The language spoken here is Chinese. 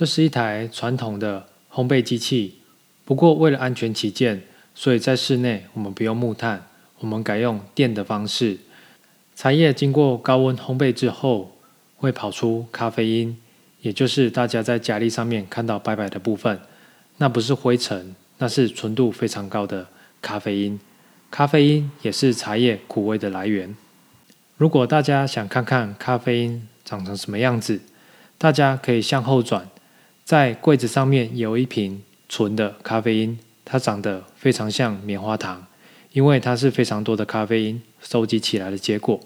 这是一台传统的烘焙机器，不过为了安全起见，所以在室内我们不用木炭，我们改用电的方式。茶叶经过高温烘焙之后，会跑出咖啡因，也就是大家在家里上面看到白白的部分，那不是灰尘，那是纯度非常高的咖啡因。咖啡因也是茶叶苦味的来源。如果大家想看看咖啡因长成什么样子，大家可以向后转，在柜子上面有一瓶纯的咖啡因，它长得非常像棉花糖，因为它是非常多的咖啡因收集起来的结果。